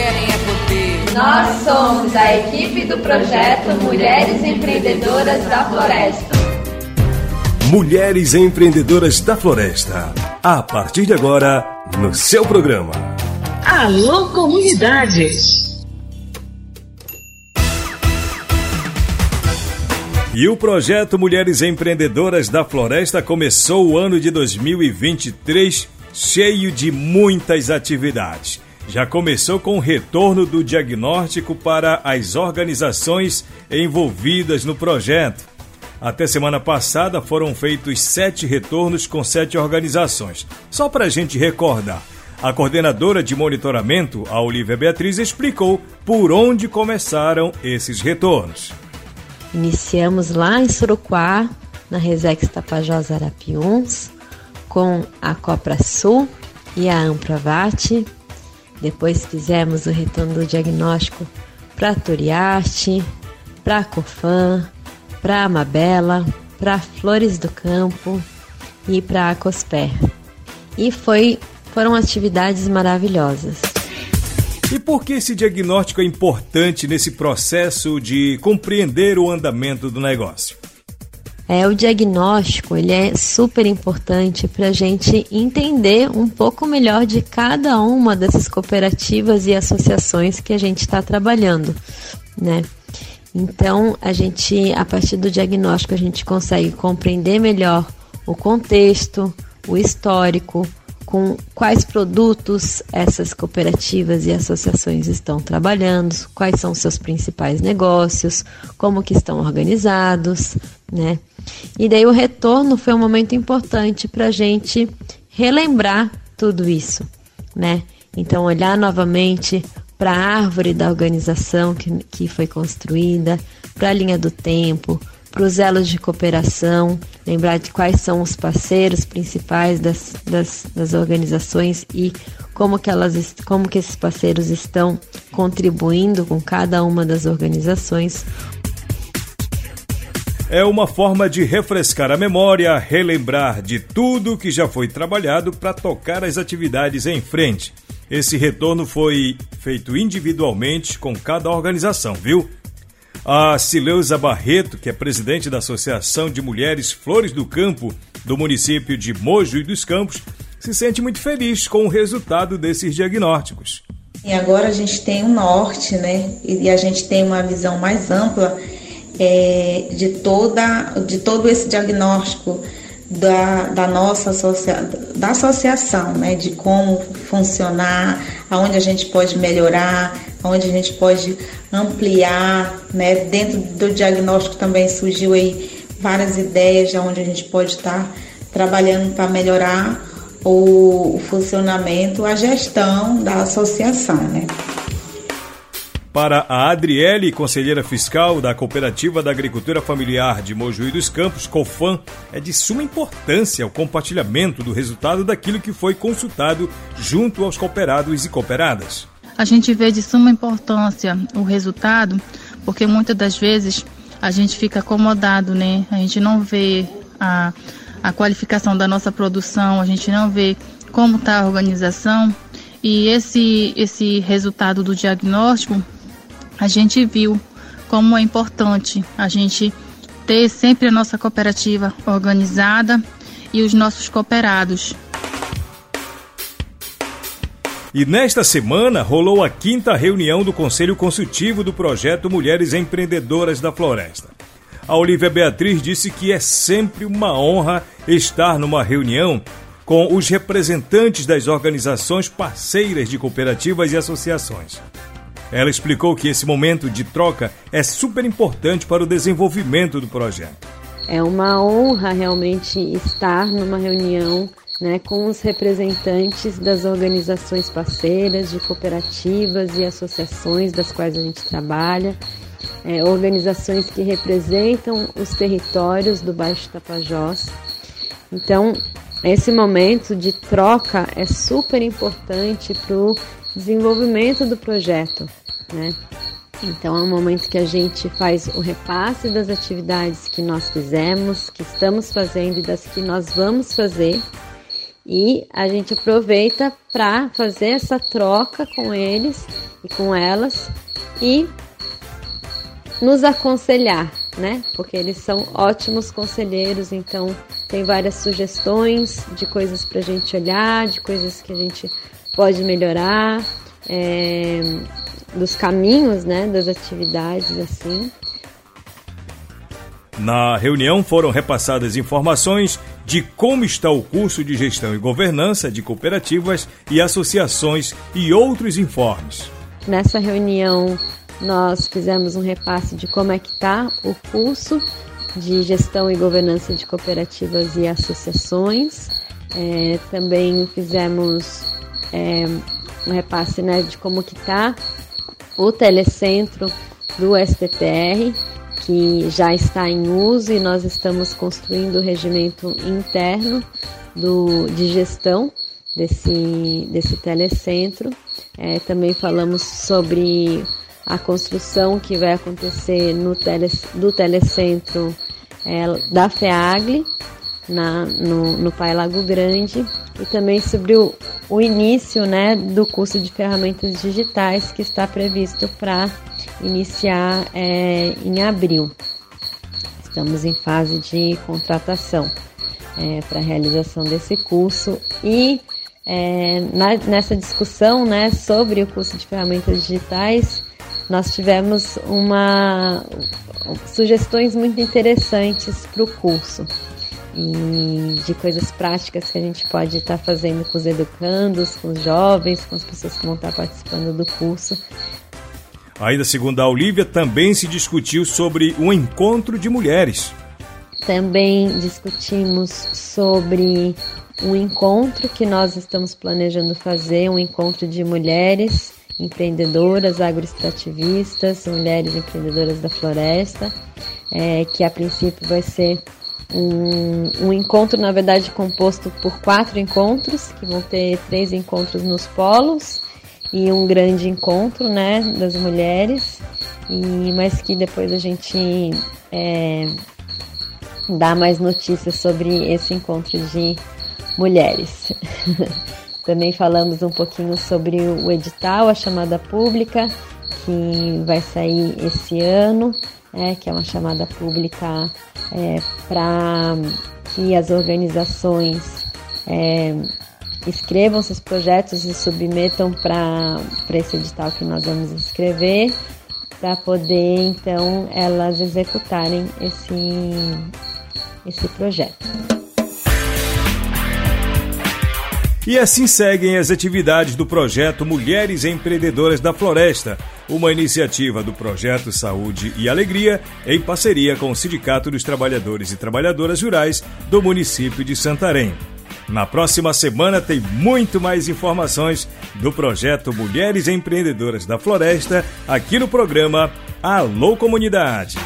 querem é poder. Nós somos a equipe do projeto Mulheres Empreendedoras da Floresta. Mulheres Empreendedoras da Floresta. A partir de agora, no seu programa. Alô, comunidade! E o projeto Mulheres Empreendedoras da Floresta começou o ano de 2023 cheio de muitas atividades. Já começou com o retorno do diagnóstico para as organizações envolvidas no projeto. Até semana passada foram feitos sete retornos com sete organizações. Só para a gente recordar, a coordenadora de monitoramento, a Olivia Beatriz, explicou por onde começaram esses retornos. Iniciamos lá em Suruquá, na Resex Tapajós Arapiuns, com a Copra Sul e a Ampravat. Depois fizemos o retorno do diagnóstico para a Turiarte, para a Cofan, para Amabela, para Flores do Campo e para a Cosper. E foi, foram atividades maravilhosas. E por que esse diagnóstico é importante nesse processo de compreender o andamento do negócio? É, o diagnóstico ele é super importante para a gente entender um pouco melhor de cada uma dessas cooperativas e associações que a gente está trabalhando, né? Então, a gente, a partir do diagnóstico, a gente consegue compreender melhor o contexto, o histórico, com quais produtos essas cooperativas e associações estão trabalhando, quais são seus principais negócios, como que estão organizados, né? E daí o retorno foi um momento importante para a gente relembrar tudo isso, né? Então olhar novamente para a árvore da organização que, que foi construída, para a linha do tempo, para os elos de cooperação, lembrar de quais são os parceiros principais das, das, das, organizações e como que, elas, como que esses parceiros estão contribuindo com cada uma das organizações. É uma forma de refrescar a memória, relembrar de tudo que já foi trabalhado para tocar as atividades em frente. Esse retorno foi feito individualmente com cada organização, viu? A Sileuza Barreto, que é presidente da Associação de Mulheres Flores do Campo do município de Mojo e dos Campos, se sente muito feliz com o resultado desses diagnósticos. E agora a gente tem um norte, né? E a gente tem uma visão mais ampla é, de, toda, de todo esse diagnóstico da, da nossa associa, da associação, né? De como funcionar, aonde a gente pode melhorar, onde a gente pode ampliar, né? Dentro do diagnóstico também surgiu aí várias ideias de onde a gente pode estar trabalhando para melhorar o funcionamento, a gestão da associação, né? Para a Adriele, conselheira fiscal da Cooperativa da Agricultura Familiar de Mojuí dos Campos, COFAM, é de suma importância o compartilhamento do resultado daquilo que foi consultado junto aos cooperados e cooperadas a gente vê de suma importância o resultado, porque muitas das vezes a gente fica acomodado, né? A gente não vê a, a qualificação da nossa produção, a gente não vê como está a organização. E esse, esse resultado do diagnóstico, a gente viu como é importante a gente ter sempre a nossa cooperativa organizada e os nossos cooperados. E nesta semana rolou a quinta reunião do Conselho Consultivo do projeto Mulheres Empreendedoras da Floresta. A Olivia Beatriz disse que é sempre uma honra estar numa reunião com os representantes das organizações parceiras de cooperativas e associações. Ela explicou que esse momento de troca é super importante para o desenvolvimento do projeto. É uma honra realmente estar numa reunião né, com os representantes das organizações parceiras, de cooperativas e associações das quais a gente trabalha, é, organizações que representam os territórios do Baixo Tapajós. Então, esse momento de troca é super importante para o desenvolvimento do projeto, né? Então é um momento que a gente faz o repasse das atividades que nós fizemos, que estamos fazendo e das que nós vamos fazer e a gente aproveita para fazer essa troca com eles e com elas e nos aconselhar, né? Porque eles são ótimos conselheiros, então tem várias sugestões de coisas para a gente olhar, de coisas que a gente pode melhorar, é, dos caminhos, né? Das atividades assim. Na reunião foram repassadas informações de como está o curso de gestão e governança de cooperativas e associações e outros informes. Nessa reunião nós fizemos um repasse de como é que está o curso de gestão e governança de cooperativas e associações. É, também fizemos é, um repasse né, de como que está o telecentro do STTR, que já está em uso e nós estamos construindo o regimento interno do, de gestão desse, desse telecentro. É, também falamos sobre a construção que vai acontecer no tele, do telecentro é, da FEAGLE, na, no, no Pai Lago Grande, e também sobre o, o início né, do curso de ferramentas digitais que está previsto para iniciar é, em abril. Estamos em fase de contratação é, para a realização desse curso. E é, na, nessa discussão né, sobre o curso de ferramentas digitais, nós tivemos uma sugestões muito interessantes para o curso e de coisas práticas que a gente pode estar tá fazendo com os educandos, com os jovens, com as pessoas que vão estar tá participando do curso. Ainda segundo a Olivia, também se discutiu sobre um encontro de mulheres. Também discutimos sobre um encontro que nós estamos planejando fazer, um encontro de mulheres empreendedoras agroextrativistas, mulheres empreendedoras da floresta, é, que a princípio vai ser um, um, encontro, na verdade, composto por quatro encontros, que vão ter três encontros nos polos e um grande encontro né, das mulheres, e, mas que depois a gente é, dá mais notícias sobre esse encontro de mulheres. Também falamos um pouquinho sobre o edital, a chamada pública, que vai sair esse ano, é, que é uma chamada pública é, para que as organizações é, escrevam seus projetos e submetam para esse edital que nós vamos escrever, para poder então elas executarem esse, esse projeto. E assim seguem as atividades do projeto Mulheres Empreendedoras da Floresta, uma iniciativa do Projeto Saúde e Alegria em parceria com o Sindicato dos Trabalhadores e Trabalhadoras Rurais do município de Santarém. Na próxima semana tem muito mais informações do projeto Mulheres Empreendedoras da Floresta aqui no programa Alô Comunidade.